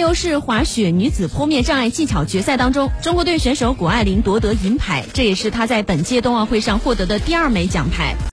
由是滑雪女子坡面障碍技巧决赛当中，中国队选手谷爱凌夺得银牌，这也是她在本届冬奥会上获得的第二枚奖牌。